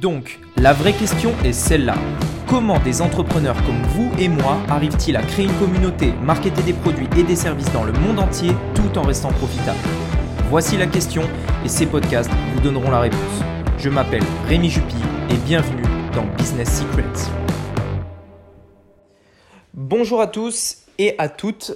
Donc, la vraie question est celle-là. Comment des entrepreneurs comme vous et moi arrivent-ils à créer une communauté, marketer des produits et des services dans le monde entier tout en restant profitables? Voici la question et ces podcasts vous donneront la réponse. Je m'appelle Rémi Jupy et bienvenue dans Business Secrets. Bonjour à tous et à toutes.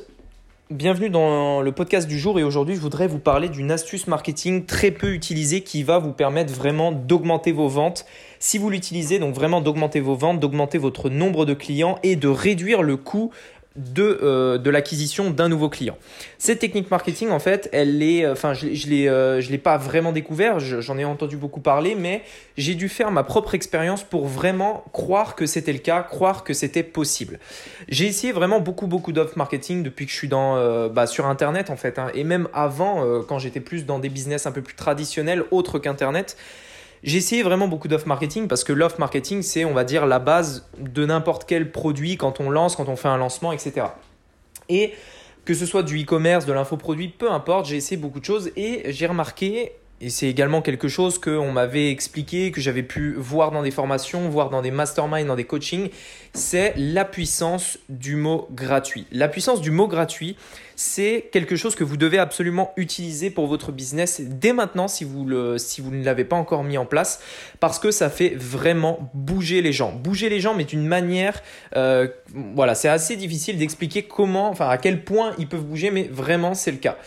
Bienvenue dans le podcast du jour et aujourd'hui je voudrais vous parler d'une astuce marketing très peu utilisée qui va vous permettre vraiment d'augmenter vos ventes. Si vous l'utilisez, donc vraiment d'augmenter vos ventes, d'augmenter votre nombre de clients et de réduire le coût de, euh, de l'acquisition d'un nouveau client. Cette technique marketing, en fait, elle est, euh, enfin, je l'ai, euh, je l'ai pas vraiment découvert, j'en ai entendu beaucoup parler, mais j'ai dû faire ma propre expérience pour vraiment croire que c'était le cas, croire que c'était possible. J'ai essayé vraiment beaucoup, beaucoup d'offres marketing depuis que je suis dans, bah, sur Internet, en fait, hein, et même avant, quand j'étais plus dans des business un peu plus traditionnels, autres qu'Internet. J'ai essayé vraiment beaucoup d'off marketing parce que l'off marketing, c'est, on va dire, la base de n'importe quel produit quand on lance, quand on fait un lancement, etc. Et que ce soit du e-commerce, de l'infoproduit, peu importe, j'ai essayé beaucoup de choses et j'ai remarqué et c'est également quelque chose qu'on m'avait expliqué, que j'avais pu voir dans des formations, voir dans des masterminds, dans des coachings, c'est la puissance du mot gratuit. La puissance du mot gratuit, c'est quelque chose que vous devez absolument utiliser pour votre business dès maintenant si vous, le, si vous ne l'avez pas encore mis en place, parce que ça fait vraiment bouger les gens. Bouger les gens, mais d'une manière, euh, voilà, c'est assez difficile d'expliquer comment, enfin à quel point ils peuvent bouger, mais vraiment c'est le cas.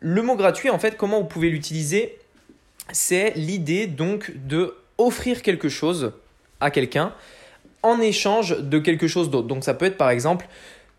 Le mot gratuit, en fait, comment vous pouvez l'utiliser? C'est l'idée donc de offrir quelque chose à quelqu'un en échange de quelque chose d'autre. Donc ça peut être par exemple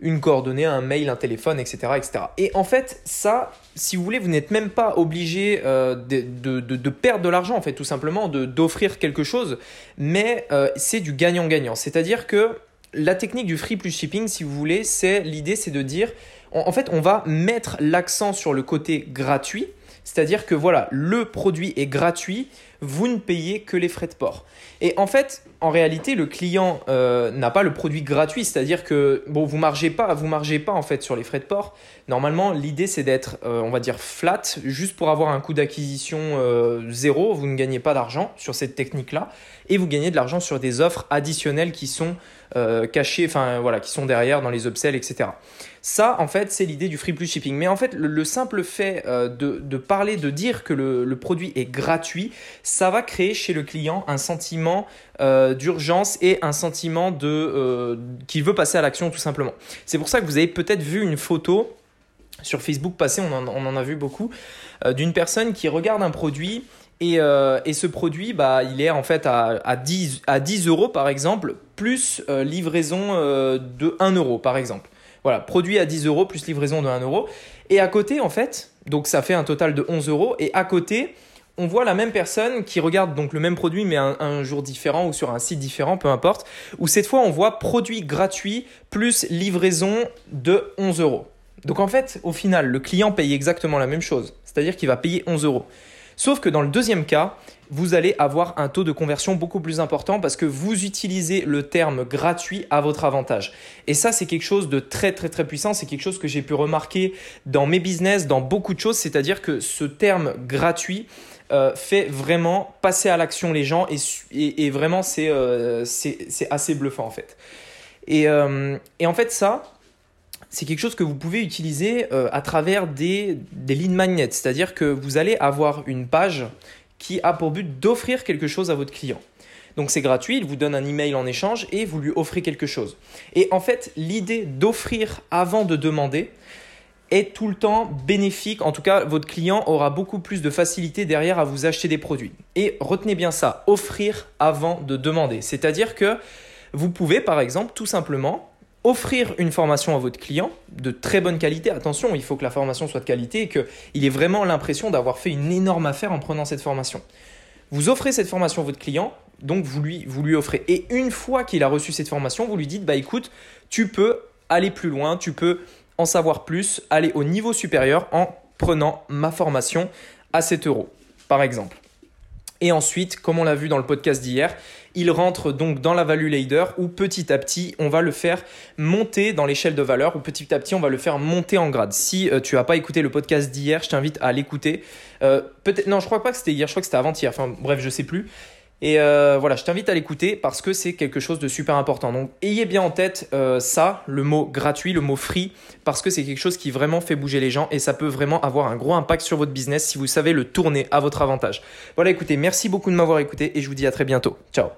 une coordonnée, un mail, un téléphone, etc. etc. Et en fait, ça, si vous voulez, vous n'êtes même pas obligé euh, de, perdre de l'argent, en fait, tout simplement, d'offrir quelque chose, mais euh, c'est du gagnant-gagnant. C'est-à-dire que la technique du free plus shipping, si vous voulez, c'est l'idée, c'est de dire, en fait, on va mettre l'accent sur le côté gratuit, c'est-à-dire que voilà, le produit est gratuit, vous ne payez que les frais de port. Et en fait, en réalité, le client euh, n'a pas le produit gratuit, c'est-à-dire que bon, vous margez pas, vous margez pas en fait sur les frais de port. Normalement, l'idée c'est d'être, euh, on va dire, flat, juste pour avoir un coût d'acquisition euh, zéro. Vous ne gagnez pas d'argent sur cette technique-là, et vous gagnez de l'argent sur des offres additionnelles qui sont cachées, enfin voilà, qui sont derrière dans les upsells, etc. Ça, en fait, c'est l'idée du free plus shipping. Mais en fait, le, simple fait euh, de, parler, de dire que le, produit est gratuit, ça va créer chez le client un sentiment euh, d'urgence et un sentiment de euh, qu'il veut passer à l'action tout simplement. C'est pour ça que vous avez peut-être vu une photo sur Facebook passer, on en, a vu beaucoup, d'une personne qui regarde un produit et, ce produit, bah, il est en fait à, à, 10, à 10 euros par exemple, plus livraison de 1 euro par exemple. Voilà, produit à 10 euros plus livraison de 1 euro. Et à côté, en fait, donc ça fait un total de 11 euros. Et à côté, on voit la même personne qui regarde donc le même produit mais un, jour différent ou sur un site différent, peu importe, où cette fois on voit produit gratuit plus livraison de 11 euros. Donc en fait, au final, le client paye exactement la même chose, c'est-à-dire qu'il va payer 11 euros. Sauf que dans le deuxième cas, vous allez avoir un taux de conversion beaucoup plus important parce que vous utilisez le terme gratuit à votre avantage. Et ça, c'est quelque chose de très très très puissant. C'est quelque chose que j'ai pu remarquer dans mes business, dans beaucoup de choses. C'est-à-dire que ce terme gratuit euh, fait vraiment passer à l'action les gens et, vraiment euh, c'est assez bluffant en fait. Et, euh, et en fait ça, c'est quelque chose que vous pouvez utiliser à travers des, des lead magnets, c'est-à-dire que vous allez avoir une page qui a pour but d'offrir quelque chose à votre client. Donc c'est gratuit, il vous donne un email en échange et vous lui offrez quelque chose. Et en fait, l'idée d'offrir avant de demander est tout le temps bénéfique. En tout cas, votre client aura beaucoup plus de facilité derrière à vous acheter des produits. Et retenez bien ça, offrir avant de demander. C'est-à-dire que vous pouvez, par exemple, tout simplement offrir une formation à votre client de très bonne qualité. Attention, il faut que la formation soit de qualité et qu'il ait vraiment l'impression d'avoir fait une énorme affaire en prenant cette formation. Vous offrez cette formation à votre client, donc vous lui, offrez. Et une fois qu'il a reçu cette formation, vous lui dites, bah écoute, tu peux aller plus loin, tu peux en savoir plus, aller au niveau supérieur en prenant ma formation à 7 euros, par exemple. Et ensuite, comme on l'a vu dans le podcast d'hier, il rentre donc dans la value ladder où petit à petit, on va le faire monter dans l'échelle de valeur ou petit à petit, on va le faire monter en grade. Si euh, tu n'as pas écouté le podcast d'hier, je t'invite à l'écouter. Euh, peut-être, non, je crois pas que c'était hier, je crois que c'était avant-hier. Enfin, bref, je sais plus. Et euh, voilà, je t'invite à l'écouter parce que c'est quelque chose de super important. Donc ayez bien en tête euh, ça, le mot gratuit, le mot free, parce que c'est quelque chose qui vraiment fait bouger les gens et ça peut vraiment avoir un gros impact sur votre business si vous savez le tourner à votre avantage. Voilà, écoutez, merci beaucoup de m'avoir écouté et je vous dis à très bientôt. Ciao